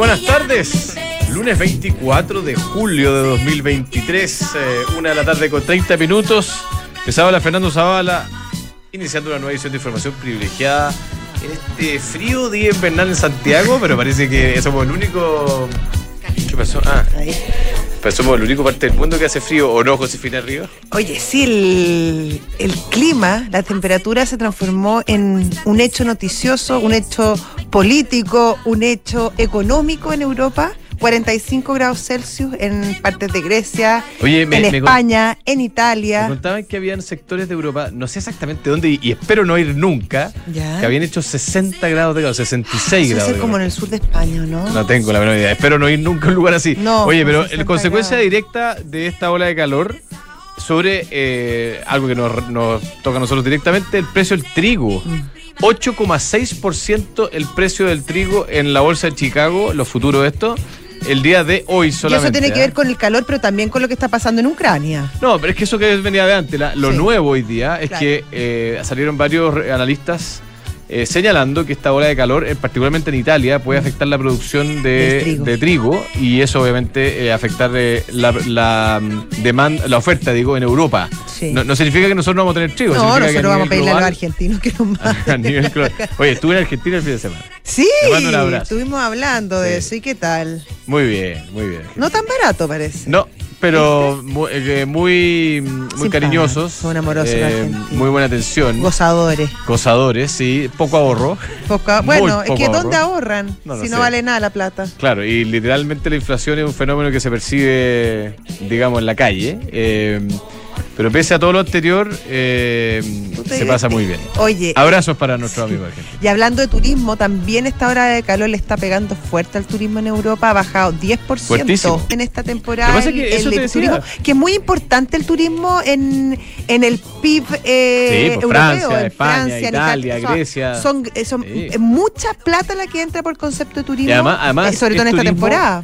buenas que ya tardes. Lunes 24 de julio de 2023, eh, una de la tarde con 30 minutos. Habla Fernando Zavala, iniciando una nueva edición de información privilegiada en este frío día invernal en Santiago, pero parece que somos el único. ¿Qué pasó? Ah, pero somos el único parte del mundo que hace frío, ¿o no, Josefina Arriba? Oye, sí, el, el clima, la temperatura se transformó en un hecho noticioso, un hecho político, un hecho económico en Europa. 45 grados Celsius en partes de Grecia, Oye, me- en me con- España, en Me Italia. contaban que habían sectores de Europa, no sé exactamente dónde, y, y espero no ir nunca, Ya. que habían hecho 60 grados de calor, 66 Eso grados. de como en el sur de España, ¿no? No tengo la menor idea. Espero no ir nunca a un lugar así. No, Oye, pero 60 en consecuencia grados. directa de esta ola de calor sobre eh, algo que nos, nos toca a nosotros directamente, el precio del trigo. Mm. 8,6% el precio del trigo en la bolsa de Chicago, los futuros de esto, el día de hoy Y solamente. eso tiene que ¿ah? ver con el calor, pero también con lo que está pasando en Ucrania. No, pero es que eso que venía de antes, la- lo Sí. nuevo hoy día es Claro. que eh, salieron varios analistas eh, señalando que esta ola de calor, eh, particularmente en Italia, puede afectar la producción de, trigo. de trigo y eso obviamente eh, afectar eh, la, la, mm, demanda, la oferta, digo, en Europa. Sí. No, no significa que nosotros no vamos a tener trigo. No, nosotros vamos a pedirle a los argentinos que nos manden. a nivel global. Oye, estuve en Argentina el fin de semana. Sí, estuvimos hablando de Sí. eso. ¿Y qué tal? Muy bien, muy bien. No tan barato, parece. No, pero muy, eh, muy, muy Simpáticos, cariñosos. son amorosos argentinos. muy buena atención. Gozadores. Gozadores, sí, poco ahorro. Muy bueno, es poco que ahorro. ¿dónde ahorran? No si no vale nada la plata. Claro, y literalmente la inflación es un fenómeno que se percibe, digamos, en la calle. eh, pero pese a todo lo anterior, eh, se pasa muy bien. Oye, Abrazos para nuestros amigos argentinos. y hablando de turismo, también esta hora de calor le está pegando fuerte al turismo en Europa. Ha bajado 10% Fuertísimo. en esta temporada. Que pasa es que el- eso el te decía. turismo, que es muy importante el turismo en, en el PIB eh, Sí, pues, europeo. Francia, en España, Francia, Italia, Son- Grecia. Son, eh, son Sí. mucha plata la que entra por concepto de turismo. Y además- además eh, sobre todo en es esta turismo temporada.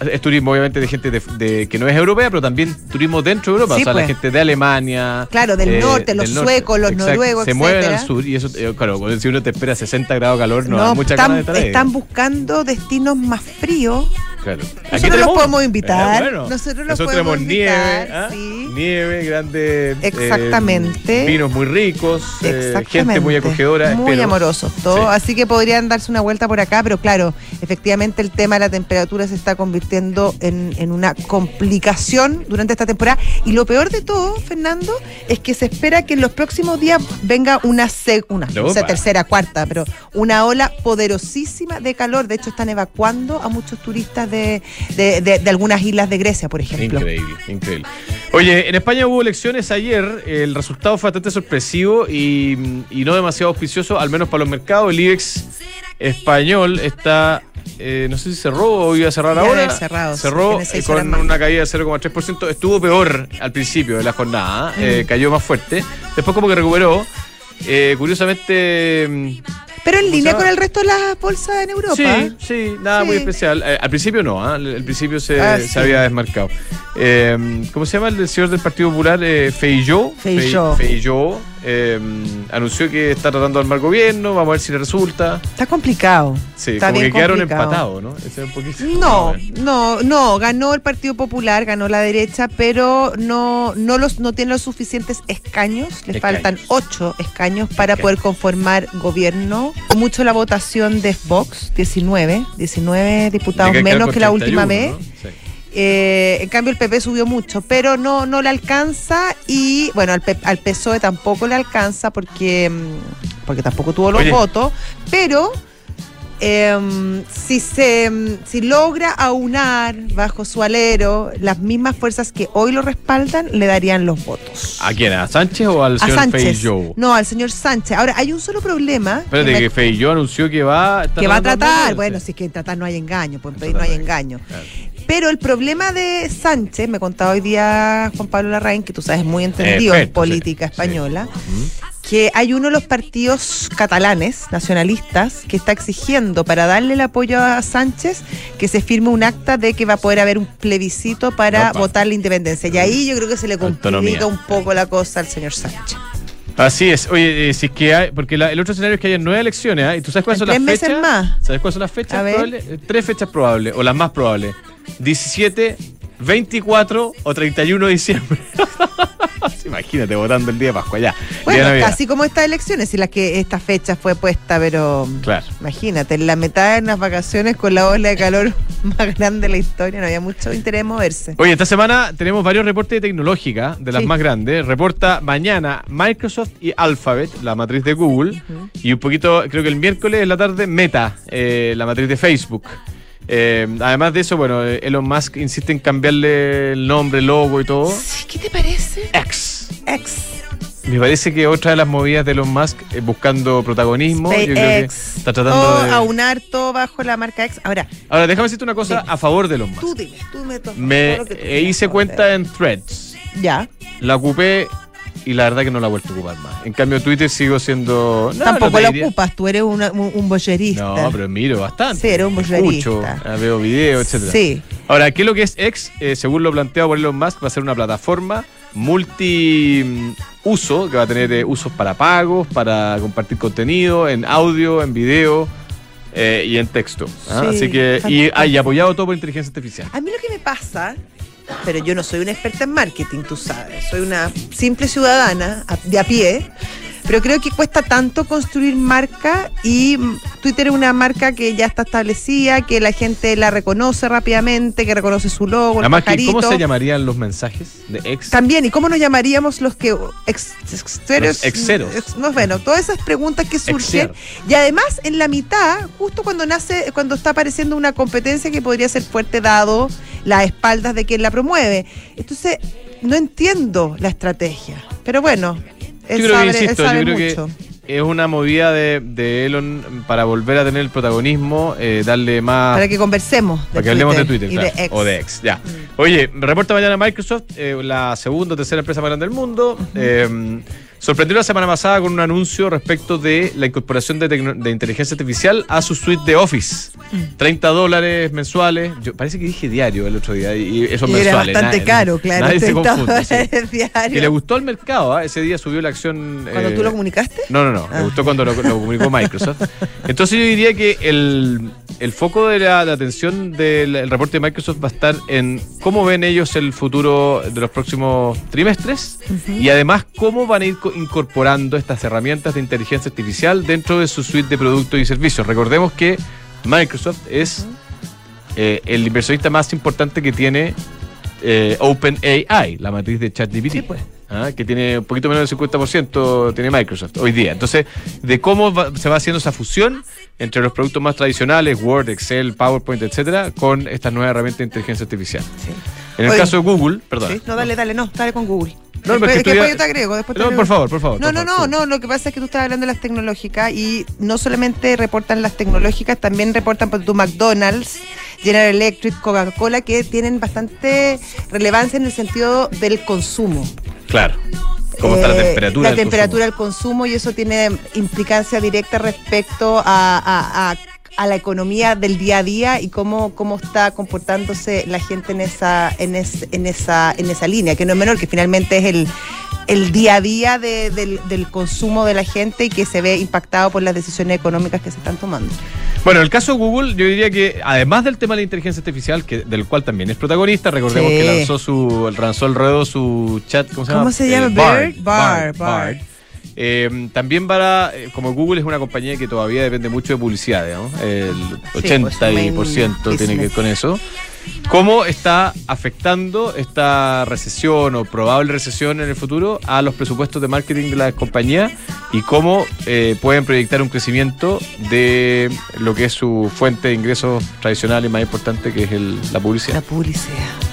Es turismo, obviamente, de gente de, de- que no es europea, pero también turismo dentro de Europa. Sí, o sea, la pues. gente de Alemania. Claro, del norte, los suecos, los noruegos, Se mueven etcétera. al sur y eso, eh, claro, si uno te espera 60 grados de calor, no, No, hay mucha están, ganas de estar ahí. están buscando destinos más fríos. Claro. Nosotros los podemos invitar. Bueno. Nosotros los tenemos podemos nieve, invitar, ¿ah? sí. nieve, grandes eh, Exactamente. vinos muy ricos, eh, gente muy acogedora. Muy espero. amorosos, todo. Sí. Así que podrían darse una vuelta por acá, pero claro, efectivamente el tema de la temperatura se está convirtiendo en, en una complicación durante esta temporada. Y lo peor de todo, Fernando, es que se espera que en los próximos días venga una, se- una sé, Opa. tercera, cuarta, pero una ola poderosísima de calor. De hecho, están evacuando a muchos turistas de, de- de- de algunas islas de Grecia, por ejemplo. Increíble, increíble. Oye, en España hubo elecciones ayer, el resultado fue bastante sorpresivo y, y no demasiado auspicioso, al menos para los mercados. El IBEX español está, eh, no sé si cerró o iba a cerrar Ya ahora. cerrado, cerró eh, con una caída de 0,3%. Estuvo peor al principio de la jornada, Mm. eh, cayó más fuerte. Después como que recuperó. Curiosamente... Pero en ¿Cómo línea con el resto de las bolsas en Europa. Sí, sí, nada Sí. muy especial. Eh, al principio no, ¿ah? al, principio se, Ah, se había desmarcado. Eh, ¿Cómo se llama el señor del Partido Popular? Eh, Feijó. Feijó. Fe- Feijó, eh, anunció que está tratando de armar gobierno, vamos a ver si le resulta. Está complicado. Sí, Está como que quedaron complicado. empatados, ¿no? Ese es un poquito- No, no, no, ganó el Partido Popular, ganó la derecha, pero no, no, los, no tiene los suficientes escaños, le faltan ocho escaños para Escaños. poder conformar gobierno. Mucho la votación de Vox, 19, 19 diputados menos que la última 31, vez. ¿no? Sí. Eh, en cambio el PP subió mucho, pero no, no le alcanza y bueno, al, P- al PSOE tampoco le alcanza porque, mm, porque tampoco tuvo los Oye. votos, pero em, si se em, si logra aunar bajo su alero las mismas fuerzas que hoy lo respaldan, le darían los votos. ¿A quién? ¿A Sánchez o al A señor. Feijó? No, al señor Sánchez. Ahora, hay un solo problema. Espérate, que Feijó anunció que va... está que va a tratar, bueno, si es que en tratar no hay engaño, pues en pedir no hay tratar, engaño. claro. Pero el problema de Sánchez, me contaba hoy día Juan Pablo Larraín, que tú sabes muy entendido en sí, política sí. española, que hay uno de los partidos catalanes, nacionalistas, que está exigiendo para darle el apoyo a Sánchez que se firme un acta de que va a poder haber un plebiscito para Opa. votar la independencia. Y ahí yo creo que se le complica Autonomía. un poco la cosa al señor Sánchez. Así es. Oye, eh, si es que hay, porque la- el otro escenario es que hay nueve elecciones, ¿ah? ¿Y tú sabes cuáles son las tres fechas? meses más. ¿Sabes cuáles son las fechas probables? Eh, Tres fechas probables, o las más probables. 17, 24 o 31 de diciembre. Imagínate votando el día de Pascua, ya. Bueno, casi como estas elecciones, y las que esta fecha fue puesta, pero Claro. imagínate, en la mitad de las vacaciones con la ola de calor más grande de la historia, no había mucho interés en moverse. Oye, esta semana tenemos varios reportes de tecnológica, de las Sí. más grandes. Reporta mañana Microsoft y Alphabet, la matriz de Google. Y un poquito, creo que el miércoles en la tarde, Meta, eh, la matriz de Facebook. Eh, además de eso, bueno, Elon Musk insiste en cambiarle el nombre, el logo y todo. ¿Qué te parece? X. Ex. Me parece que otra de las movidas de Elon Musk eh, buscando protagonismo. Yo creo que SpaceX. está tratando Todo de. aunar todo bajo la marca X. Ahora, Ahora, déjame decirte una cosa Dime. a favor de Elon Musk. tú dime, tú me to- Me hice cuenta en Threads. Ya. La ocupé y la verdad que no la he vuelto a ocupar más. En cambio, Twitter sigo siendo. no, Tampoco no la diría- ocupas, tú eres una- un, un boyerista. No, pero miro bastante. Sí, eres un Escucho, voyerista. eh, veo videos, etcétera. Sí. Ahora, ¿qué es lo que es X? Eh, según lo planteado por Elon Musk, va a ser una plataforma multi-uso, que va a tener eh, usos para pagos, para compartir contenido, en audio, en video eh, y en texto. ¿ah? Sí, Así que, y, ah, y apoyado todo por inteligencia artificial. A mí lo que me pasa, pero yo no soy una experta en marketing, tú sabes, soy una simple ciudadana de a pie, pero creo que cuesta tanto construir marca y Twitter es una marca que ya está establecida, que la gente la reconoce rápidamente, que reconoce su logo, el Además, que, ¿cómo se llamarían los mensajes de X? También, ¿y cómo nos llamaríamos los que ex, exteros? Los exeros. ex- no, bueno, todas esas preguntas que surgen. Exer. Y además, en la mitad, justo cuando nace, cuando está apareciendo una competencia que podría ser fuerte dado las espaldas de quien la promueve. Entonces, no entiendo la estrategia. Pero bueno, él Yo creo sabe, que, insisto, yo creo mucho. que es una movida de, de Elon para volver a tener el protagonismo, eh, darle más... Para que conversemos. Para que hablemos de Twitter, y claro, de X. o de X, ya. Mm. Oye, reporta mañana Microsoft, eh, la segunda o tercera empresa más grande del mundo. eh, sorprendió la semana pasada con un anuncio respecto de la incorporación de, de inteligencia artificial a su suite de Office. Mm. 30 dólares mensuales. Yo, parece que dije diario el otro día y eso Y era mensuales. bastante nadie- caro, claro. Nadie se 30 confunde. sí. Que le gustó al mercado, ¿ah? ese día subió la acción. ¿Cuando eh, tú lo comunicaste? no, no, no. Ah. Me gustó cuando lo, lo comunicó Microsoft. Entonces yo diría que el, el foco de la, atención del el reporte de Microsoft va a estar en cómo ven ellos el futuro de los próximos trimestres y además cómo van a ir incorporando estas herramientas de inteligencia artificial dentro de su suite de productos y servicios. Recordemos que Microsoft es eh, el inversionista más importante que tiene eh, OpenAI, la matriz de ChatGPT. Sí, pues. ¿ah? que tiene un poquito menos del 50% tiene Microsoft hoy día. Entonces, de cómo va- se va haciendo esa fusión entre los productos más tradicionales, Word, Excel, PowerPoint, etcétera, con estas nuevas herramientas de inteligencia artificial. Sí. En el Oye, caso de Google, perdón. Sí, no, dale, dale, no, dale con Google. No, después, yo te agrego. Después te No, agrego. por favor, por favor. No, por no, favor, no, no, lo que pasa es que tú estás hablando de las tecnológicas y no solamente reportan las tecnológicas, también reportan por tu McDonald's, General Electric, Coca-Cola, que tienen bastante relevancia en el sentido del consumo. Claro. ¿Cómo está la Eh, temperatura? La temperatura del consumo y eso tiene implicancia directa respecto a, a- a- a la economía del día a día y cómo, cómo está comportándose la gente en esa, en, es- en esa, en esa línea, que no es menor, que finalmente es el, el día a día de- del, del consumo de la gente y que se ve impactado por las decisiones económicas que se están tomando. Bueno, el caso de Google, yo diría que además del tema de la inteligencia artificial, que, del cual también es protagonista, recordemos Sí. que lanzó su, lanzó el ruedo su chat, ¿cómo se llama? ¿Cómo se llama? Eh, Bard, Bard, Bard, Bard. Eh, también para, eh, como Google es una compañía que todavía depende mucho de publicidad, digamos, el pues, 80% main tiene que ver con eso. ¿Cómo está afectando esta recesión o probable recesión en el futuro a los presupuestos de marketing de la compañía y cómo eh, pueden proyectar un crecimiento de lo que es su fuente de ingresos tradicional y más importante, que es el- la publicidad? La publicidad.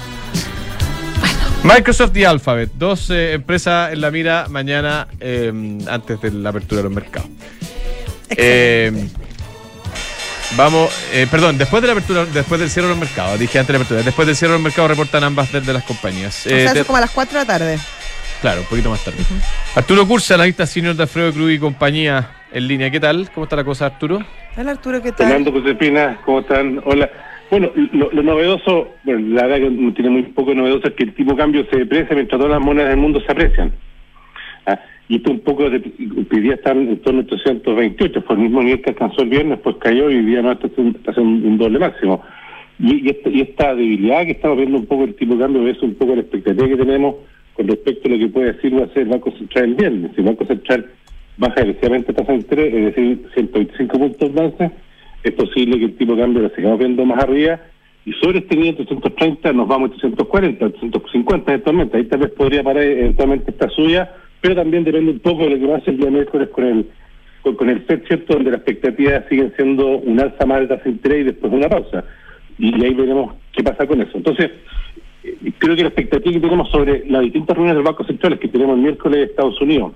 Microsoft y Alphabet, dos eh, empresas en la mira mañana eh, antes de la apertura de los mercados. Eh, Vamos, eh, perdón, después de la apertura, después del cierre de los mercados, dije antes de la apertura, después del cierre de los mercados reportan ambas de, de las compañías. O Eh, sea, eso como a las 4 de la tarde. Claro, un poquito más tarde. Arturo Cursa, analista senior de Alfredo Cruz y compañía en línea. ¿Qué tal? ¿Cómo está la cosa, Arturo? Hola Arturo, ¿qué tal? Fernando Josefina, ¿cómo están? Hola. Bueno, lo, lo novedoso, bueno, la verdad que tiene muy poco novedoso es que el tipo de cambio se deprecia mientras todas las monedas del mundo se aprecian. Ah, Y esto un poco, de, hoy día están en torno a 328, fue el mismo nivel que alcanzó el viernes, pues cayó y hoy día no está haciendo un doble máximo. Y, esta, y esta debilidad que estamos viendo un poco el tipo de cambio es un poco la expectativa que tenemos con respecto a lo que puede decir va a el Banco Central el viernes. Si el Banco Central baja agresivamente tasa de interés, es decir, 125 puntos base, es posible que el tipo de cambio lo sigamos viendo más arriba y sobre este nivel 330 nos vamos a 340, 350 eventualmente. Ahí tal vez podría parar eventualmente esta suya, pero también depende un poco de lo que pase el día miércoles con el con, el FED, ¿cierto? Donde las expectativas siguen siendo un alza más de tasa interés y después una pausa. Y, y ahí veremos qué pasa con eso. Entonces, eh, creo que la expectativa que tenemos sobre las distintas reuniones del Banco Central que tenemos el miércoles de Estados Unidos,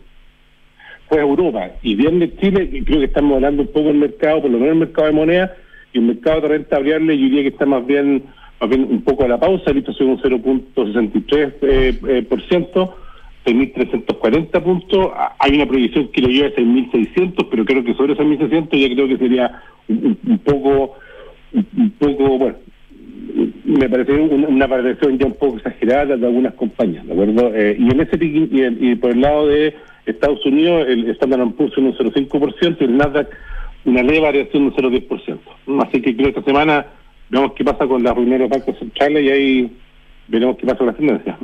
pues Europa y viernes Chile, y creo que estamos hablando un poco del mercado, por lo menos el mercado de moneda y el mercado de renta variable, yo diría que está más bien, más bien un poco a la pausa, listo, soy un 0.63%, eh, eh, por ciento, 6.340 puntos, Ah, hay una proyección que lo lleva a 6.600, pero creo que sobre esos 1.600 ya creo que sería un, poco, un, poco, bueno, me parece una, variación ya un poco exagerada de algunas compañías, ¿de acuerdo? Eh, y en ese y, y por el lado de Estados Unidos, el Standard Poor's en un 0,5% y el Nasdaq una leve variación de un 0,10%. Así que creo que esta semana veamos qué pasa con las reuniones de bancos centrales y ahí veremos qué pasa con las tendencias.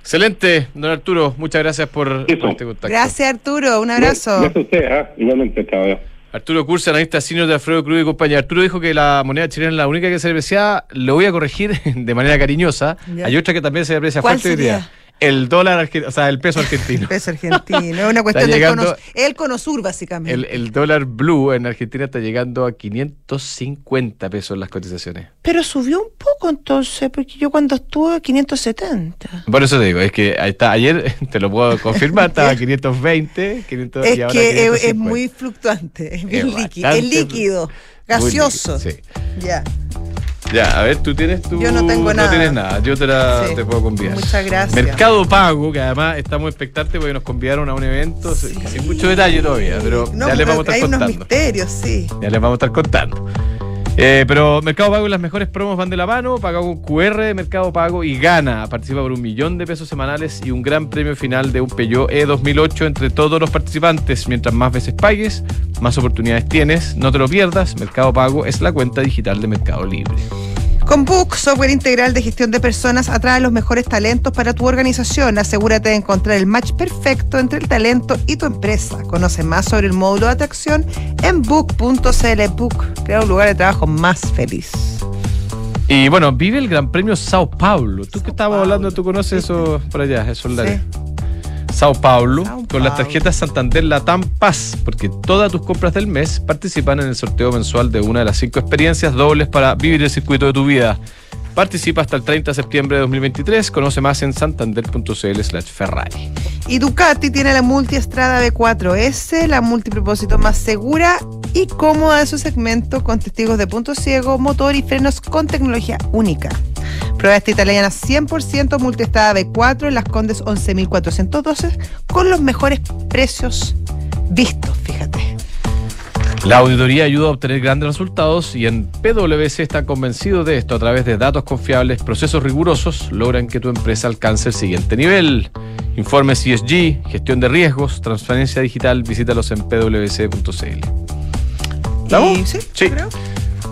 Excelente, don Arturo. Muchas gracias por, este contacto. Gracias Arturo, un abrazo. Gracias a ustedes, ah, igualmente, chao. Arturo Cursa, analista senior de Alfredo Cruz y compañía. Arturo dijo que la moneda chilena es la única que se deprecia. Lo voy a corregir de manera cariñosa. Ya. Hay otra que también se deprecia ¿Cuál fuerte hoy día. El dólar, o sea, el peso argentino. Peso argentino, es una cuestión del llegando- cono, el cono sur básicamente. El, el dólar blue en Argentina está llegando a 550 pesos las cotizaciones. Pero subió un poco entonces, porque yo cuando estuve 570. Por eso te digo, es que ahí está, ayer, te lo puedo confirmar, estaba a 520, 500, Es y ahora que es, es 550. muy fluctuante, es bien Es líquido, es líquido, gaseoso. líquido, sí. Ya. Ya, a ver, tú tienes tu. Yo no tengo nada. tienes nada, yo te, la, Sí. te puedo convidar. Muchas gracias. Mercado Pago, que además estamos expectantes porque nos convidaron a un evento Sí. sin mucho detalle todavía, pero No, ya les vamos a estar hay unos contando. misterios, sí. Ya les vamos a estar contando. Eh, pero Mercado Pago las mejores promos van de la mano, paga con QR de Mercado Pago y gana. Participa por un millón de pesos semanales y un gran premio final de un Peugeot E 2008 entre todos los participantes. Mientras más veces pagues, más oportunidades tienes. No te lo pierdas, Mercado Pago es la cuenta digital de Mercado Libre. Con Book, software integral de gestión de personas, atrae los mejores talentos para tu organización. Asegúrate de encontrar el match perfecto entre el talento y tu empresa. Conoce más sobre el módulo de atracción en book.cl. Book, crea un lugar de trabajo más feliz. Y bueno, vive el Gran Premio Sao Paulo. Tú que estábamos Paulo, hablando, tú conoces eso por allá, esos lares. Sí. Sao Paulo, Sao con las Paulo. tarjetas Santander Latam Paz, porque todas tus compras del mes participan en el sorteo mensual de una de las cinco experiencias dobles para vivir el circuito de tu vida. Participa hasta el 30 de septiembre de 2023. Conoce más en santander.cl slash Ferrari. Y Ducati tiene la Multiestrada B4S, la multipropósito más segura y cómoda de su segmento, con testigos de punto ciego, motor y frenos con tecnología única. Prueba esta italiana 100% Multiestrada B4 en las Condes 11.412 con los mejores precios vistos, fíjate. La auditoría ayuda a obtener grandes resultados y en PwC están convencidos de esto. A través de datos confiables, procesos rigurosos, logran que tu empresa alcance el siguiente nivel. Informes ESG, gestión de riesgos, transparencia digital, visítalos en pwc.cl. Y- sí, creo.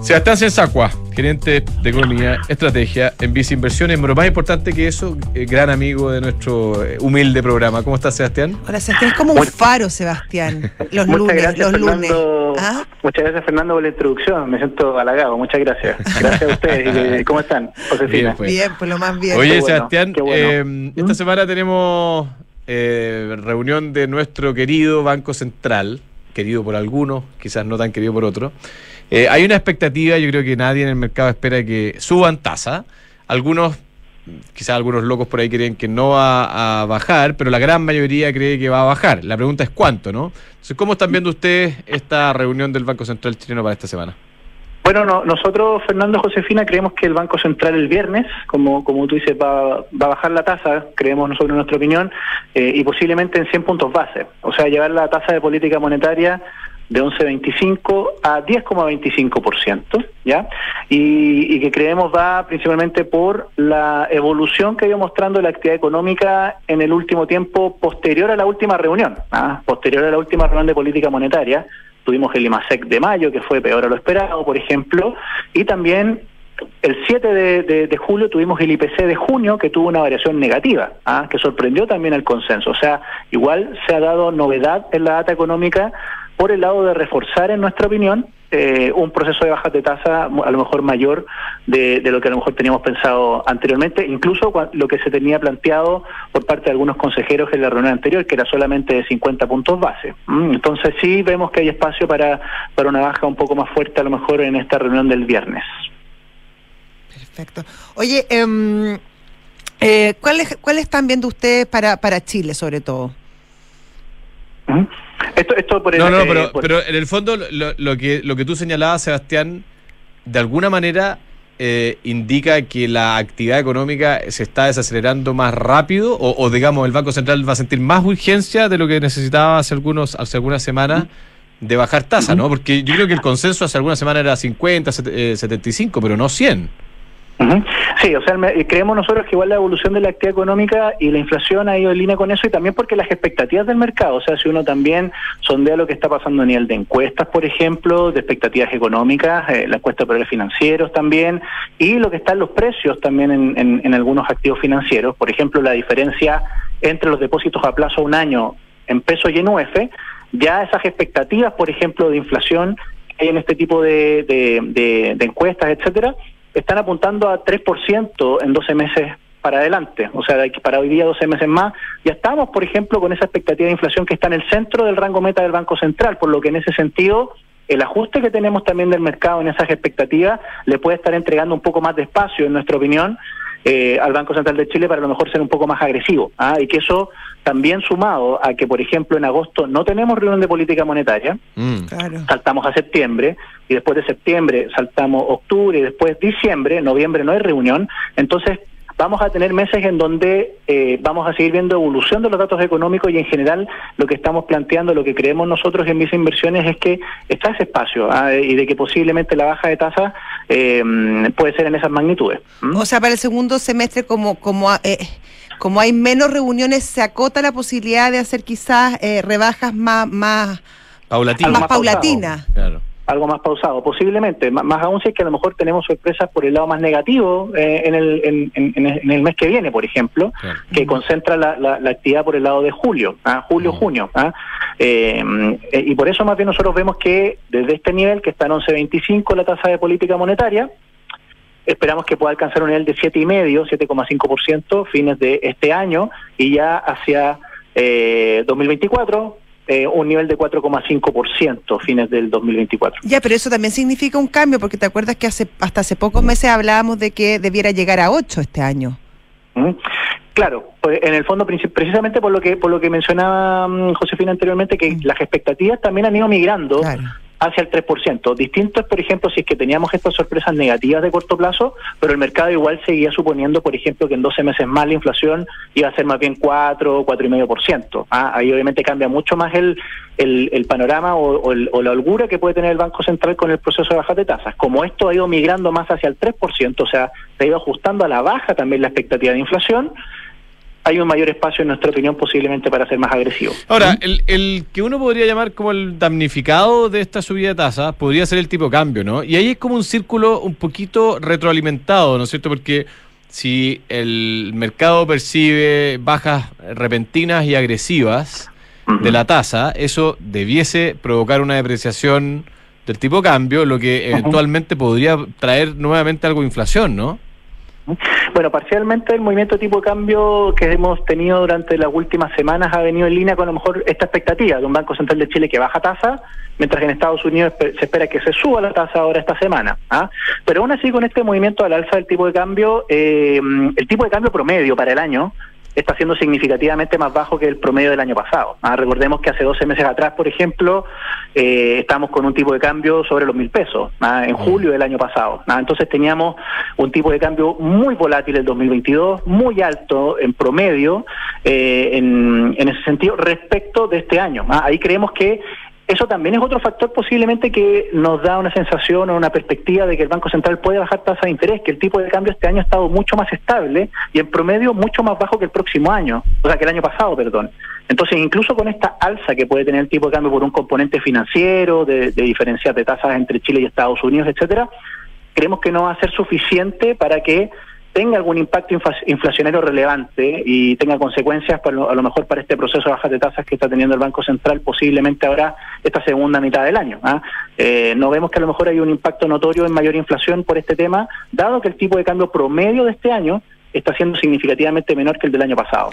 Sebastián Sensacua, gerente de economía, estrategia en Vice Inversiones, pero más importante que eso, eh, gran amigo de nuestro eh, humilde programa. ¿Cómo estás, Sebastián? Hola, Sebastián, es como un faro, Sebastián. Los Muchas lunes, gracias, los lunes. Fernando. ¿Ah? Muchas gracias, Fernando, por la introducción. Me siento halagado. Muchas gracias. Gracias a ustedes. ¿Y ¿Cómo están, Josefina? Bien, pues. Bien, pues lo más bien. Oye, bueno, Sebastián, bueno. eh, esta semana tenemos eh, reunión de nuestro querido Banco Central, querido por algunos, quizás no tan querido por otros. Eh, hay una expectativa, yo creo que nadie en el mercado espera que suban tasa. Algunos, quizás algunos locos por ahí creen que no va a bajar, pero la gran mayoría cree que va a bajar. La pregunta es cuánto, ¿no? Entonces, ¿cómo están viendo ustedes esta reunión del Banco Central chileno para esta semana? Bueno, no- nosotros, Fernando Josefina, creemos que el Banco Central el viernes, como, como tú dices, va, a bajar la tasa, creemos nosotros en nuestra opinión, eh, y posiblemente en 100 puntos base. O sea, llevar la tasa de política monetaria de 11,25 a 10,25%, ¿ya? Y, que creemos va principalmente por la evolución que ha ido mostrando la actividad económica en el último tiempo posterior a la última reunión, ¿ah? posterior a la última reunión de política monetaria. Tuvimos el IMASEC de mayo, que fue peor a lo esperado, por ejemplo, y también el 7 de, de- de julio tuvimos el IPC de junio que tuvo una variación negativa, ¿ah? que sorprendió también el consenso. O sea, igual se ha dado novedad en la data económica por el lado de reforzar, en nuestra opinión, eh, un proceso de bajas de tasa a lo mejor mayor de, de lo que a lo mejor teníamos pensado anteriormente, incluso lo que se tenía planteado por parte de algunos consejeros en la reunión anterior, que era solamente de 50 puntos base. Mm, Entonces sí vemos que hay espacio para, para una baja un poco más fuerte a lo mejor en esta reunión del viernes. Perfecto. Oye, em, eh, ¿cuáles, ¿cuáles están viendo ustedes para, para Chile, sobre todo? Esto, esto por el, No, no, eh, pero, por- pero en el fondo lo, lo que, lo que tú señalabas, Sebastián, de alguna manera eh, indica que la actividad económica se está desacelerando más rápido o, o, digamos el Banco Central va a sentir más urgencia de lo que necesitaba hace, algunos, hace algunas semanas de bajar tasa, ¿no? Porque yo creo que el consenso hace algunas semanas era 50, set- eh, 75, pero no 100. Sí, o sea, me- creemos nosotros que igual la evolución de la actividad económica y la inflación ha ido en línea con eso y también porque las expectativas del mercado, o sea, si uno también sondea lo que está pasando a nivel de encuestas, por ejemplo, de expectativas económicas, eh, la encuesta los financieros también, y lo que están los precios también en, en- algunos activos financieros, por ejemplo, la diferencia entre los depósitos a plazo a un año en pesos y en UF, ya esas expectativas, por ejemplo, de inflación que hay en este tipo de, de- de- de encuestas, etcétera, están apuntando a 3% en 12 meses para adelante, o sea, para hoy día 12 meses más, ya estamos, por ejemplo, con esa expectativa de inflación que está en el centro del rango meta del Banco Central, por lo que en ese sentido el ajuste que tenemos también del mercado en esas expectativas le puede estar entregando un poco más de espacio, en nuestra opinión, eh, al Banco Central de Chile para a lo mejor ser un poco más agresivo. ¿ah? Y que eso también sumado a que, por ejemplo, en agosto no tenemos reunión de política monetaria, Mm. Claro. saltamos a septiembre y después de septiembre saltamos octubre y después diciembre, noviembre no hay reunión, entonces vamos a tener meses en donde eh, vamos a seguir viendo evolución de los datos económicos y en general lo que estamos planteando, lo que creemos nosotros en Visa Inversiones es que está ese espacio ah, y de que posiblemente la baja de tasa eh, puede ser en esas magnitudes. ¿Mm? O sea, para el segundo semestre, como, como, eh, como hay menos reuniones, se acota la posibilidad de hacer quizás eh, rebajas más, más, pausado. paulatinas. Claro. Algo más pausado, posiblemente, M- más aún si es que a lo mejor tenemos sorpresas por el lado más negativo eh, en, el, en, en- en el- mes que viene, por ejemplo, Claro. que concentra la, la- la actividad por el lado de julio, ¿ah? julio, junio. ¿ah? Eh, eh, y por eso más bien nosotros vemos que desde este nivel, que está en 11.25 la tasa de política monetaria, esperamos que pueda alcanzar un nivel de 7,5, 7,5% fines de este año y ya hacia eh, 2024 eh, un nivel de 4,5% fines del 2024. Ya, pero eso también significa un cambio, porque te acuerdas que hace hasta hace pocos meses hablábamos de que debiera llegar a 8 este año. ¿Mm? Claro, pues, en el fondo precisamente por lo que por lo que mencionaba mm, Josefina anteriormente que Mm. las expectativas también han ido migrando Claro. Hacia el 3%. Distinto es, por ejemplo, si es que teníamos estas sorpresas negativas de corto plazo, pero el mercado igual seguía suponiendo, por ejemplo, que en 12 meses más la inflación iba a ser más bien 4, 4,5%. Ah, ahí obviamente cambia mucho más el, el, panorama o, o la holgura que puede tener el Banco Central con el proceso de baja de tasas. Como esto ha ido migrando más hacia el 3%, o sea, se ha ido ajustando a la baja también la expectativa de inflación, hay un mayor espacio, en nuestra opinión, posiblemente para ser más agresivo. Ahora, el, el que uno podría llamar como el damnificado de esta subida de tasas podría ser el tipo de cambio, ¿no? Y ahí es como un círculo un poquito retroalimentado, ¿no es cierto? Porque si el mercado percibe bajas repentinas y agresivas de la tasa, eso debiese provocar una depreciación del tipo de cambio, lo que eventualmente podría traer nuevamente algo de inflación, ¿no? Bueno, parcialmente el movimiento de tipo de cambio que hemos tenido durante las últimas semanas ha venido en línea con a lo mejor esta expectativa de un Banco Central de Chile que baja tasa, mientras que en Estados Unidos se espera que se suba la tasa ahora esta semana. ¿ah? Pero aún así con este movimiento al alza del tipo de cambio, eh, el tipo de cambio promedio para el año está siendo significativamente más bajo que el promedio del año pasado. Ah, recordemos que hace 12 meses atrás, por ejemplo, eh, estábamos con un tipo de cambio sobre los mil pesos, ah, en julio del año pasado. Ah, entonces teníamos un tipo de cambio muy volátil el 2022, muy alto en promedio eh, en, en ese sentido respecto de este año. Ah, ahí creemos que eso también es otro factor posiblemente que nos da una sensación o una perspectiva de que el Banco Central puede bajar tasa de interés, que el tipo de cambio este año ha estado mucho más estable y en promedio mucho más bajo que el próximo año, o sea, que el año pasado, perdón. Entonces, incluso con esta alza que puede tener el tipo de cambio por un componente financiero, de, de diferencias de tasas entre Chile y Estados Unidos, etcétera, creemos que no va a ser suficiente para que tenga algún impacto infla- inflacionario relevante y tenga consecuencias para lo- a lo mejor para este proceso de bajas de tasas que está teniendo el Banco Central posiblemente ahora esta segunda mitad del año. ¿ah? Eh, no vemos que a lo mejor hay un impacto notorio en mayor inflación por este tema, dado que el tipo de cambio promedio de este año está siendo significativamente menor que el del año pasado.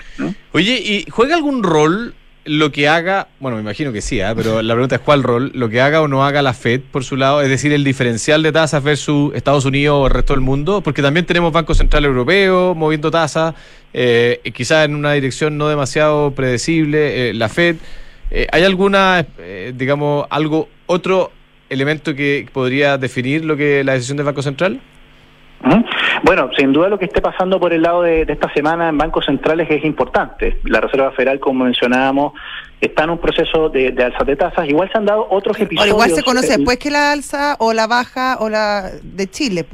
Oye, ¿y juega algún rol lo que haga, bueno, me imagino que sí, ¿ah? pero la pregunta es cuál rol, lo que haga o no haga la Fed por su lado, es decir, el diferencial de tasas versus Estados Unidos o el resto del mundo, porque también tenemos Banco Central Europeo moviendo tasas, eh, quizás en una dirección no demasiado predecible, eh, la Fed. Eh, ¿Hay alguna, eh, digamos, algo, otro elemento que podría definir lo que la decisión del Banco Central? Bueno, sin duda lo que esté pasando por el lado de, de esta semana en bancos centrales es importante. La Reserva Federal, como mencionábamos, está en un proceso de, de alza de tasas. Igual se han dado otros O episodios. igual se conoce después que la alza o la baja o la de Chile.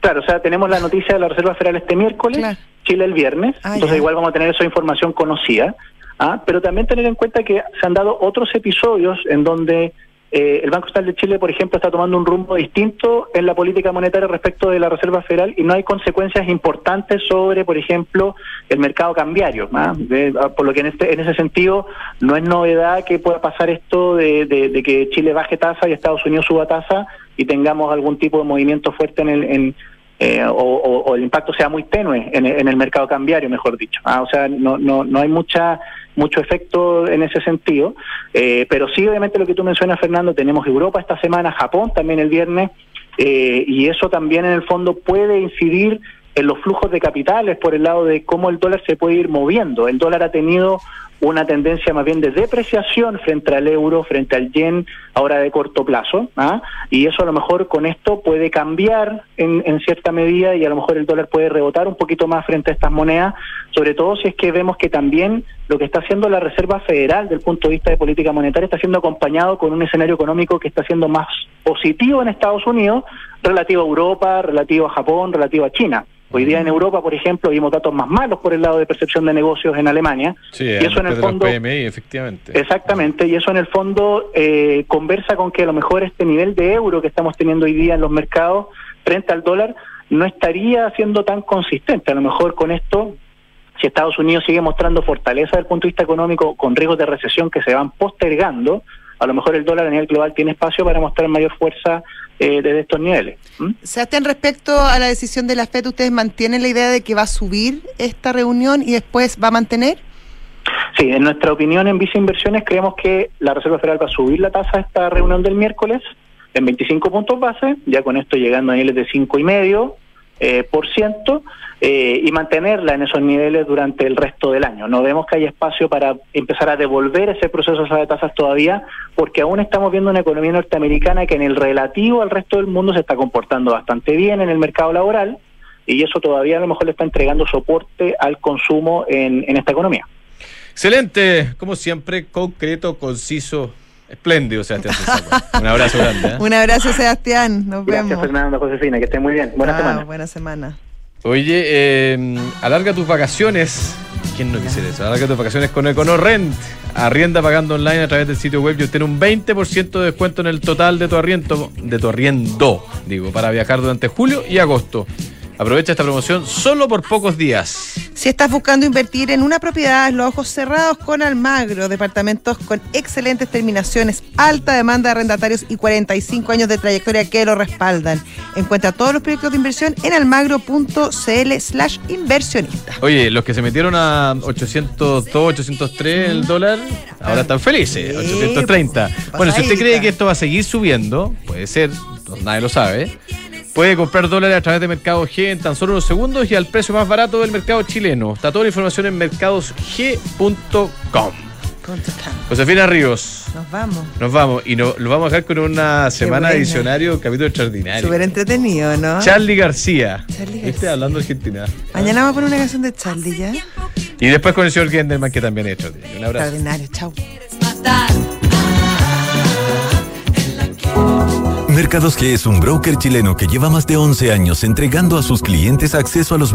Claro, o sea, tenemos la noticia de la Reserva Federal este miércoles, Claro. Chile el viernes, Ah, entonces ya. igual vamos a tener esa información conocida, ¿ah? pero también tener en cuenta que se han dado otros episodios en donde eh, el Banco Central de Chile, por ejemplo, está tomando un rumbo distinto en la política monetaria respecto de la Reserva Federal y no hay consecuencias importantes sobre, por ejemplo, el mercado cambiario. ¿ah? Ah, por lo que en, este, en ese sentido no es novedad que pueda pasar esto de, de- de que Chile baje tasa y Estados Unidos suba tasa y tengamos algún tipo de movimiento fuerte en el... En, eh, o, el impacto sea muy tenue en, en el mercado cambiario, mejor dicho. Ah, o sea, no, no, no hay mucha mucho efecto en ese sentido, eh, pero sí, obviamente, lo que tú mencionas, Fernando, tenemos Europa esta semana, Japón también el viernes, eh, y eso también en el fondo puede incidir en los flujos de capitales por el lado de cómo el dólar se puede ir moviendo. El dólar ha tenido una tendencia más bien de depreciación frente al euro, frente al yen, ahora de corto plazo, ¿ah? y eso a lo mejor con esto puede cambiar en, en cierta medida y a lo mejor el dólar puede rebotar un poquito más frente a estas monedas, sobre todo si es que vemos que también lo que está haciendo la Reserva Federal del punto de vista de política monetaria está siendo acompañado con un escenario económico que está siendo más positivo en Estados Unidos relativo a Europa, relativo a Japón, relativo a China. Hoy día en Europa, por ejemplo, vimos datos más malos por el lado de percepción de negocios en Alemania. Sí, y eso en el de los fondo... PMI, efectivamente. Exactamente, y eso en el fondo eh, conversa con que a lo mejor este nivel de euro que estamos teniendo hoy día en los mercados frente al dólar no estaría siendo tan consistente. A lo mejor con esto, si Estados Unidos sigue mostrando fortaleza desde el punto de vista económico con riesgos de recesión que se van postergando, a lo mejor el dólar a nivel global tiene espacio para mostrar mayor fuerza eh, desde estos niveles. ¿Mm? Sebastián, respecto a la decisión de la FED, ¿ustedes mantienen la idea de que va a subir esta reunión y después va a mantener? Sí, en nuestra opinión en Visa Inversiones creemos que la Reserva Federal va a subir la tasa a esta reunión del miércoles en 25 puntos base, ya con esto llegando a niveles de 5,5%, eh, por ciento, eh, y mantenerla en esos niveles durante el resto del año. No vemos que haya espacio para empezar a devolver ese proceso de tasas todavía, porque aún estamos viendo una economía norteamericana que en el relativo al resto del mundo se está comportando bastante bien en el mercado laboral, y eso todavía a lo mejor le está entregando soporte al consumo en, en esta economía. Excelente, como siempre, concreto, conciso, espléndido, Sebastián. Un abrazo grande. ¿eh? Un abrazo, Sebastián. Nos Gracias, vemos. Fernando, Josefina, que estén muy bien. Buena Chao, semana. Buena semana. Oye, eh, alarga tus vacaciones. ¿Quién no quisiera eso? Alarga tus vacaciones con EconoRent. Arrienda pagando online a través del sitio web y obtén un 20% de descuento en el total de tu arriendo, de tu arriendo, digo, para viajar durante julio y agosto. Aprovecha esta promoción solo por pocos días. Si estás buscando invertir en una propiedad, los ojos cerrados con Almagro, departamentos con excelentes terminaciones, alta demanda de arrendatarios y 45 años de trayectoria que lo respaldan. Encuentra todos los proyectos de inversión en almagro.cl slash inversionista. Oye, los que se metieron a 802, 803 el dólar, ahora están felices, Sí, 830. Bueno, si usted cree que esto va a seguir subiendo, puede ser, nadie lo sabe. Puede comprar dólares a través de Mercado G en tan solo unos segundos y al precio más barato del mercado chileno. Está toda la información en mercadosg.com. Josefina Ríos, Nos vamos. nos vamos y no- lo vamos a dejar con una semana buena. de diccionario, capítulo extraordinario. Súper entretenido, ¿no? Charlie García. Charlie ¿Viste? García. Hablando de Argentina. Mañana vamos a poner una canción de Charlie, ¿ya? Y después con el señor Gendelman, que también es extraordinario. Un abrazo. Extraordinario, chau. Mercados G es un broker chileno que lleva más de 11 años entregando a sus clientes acceso a los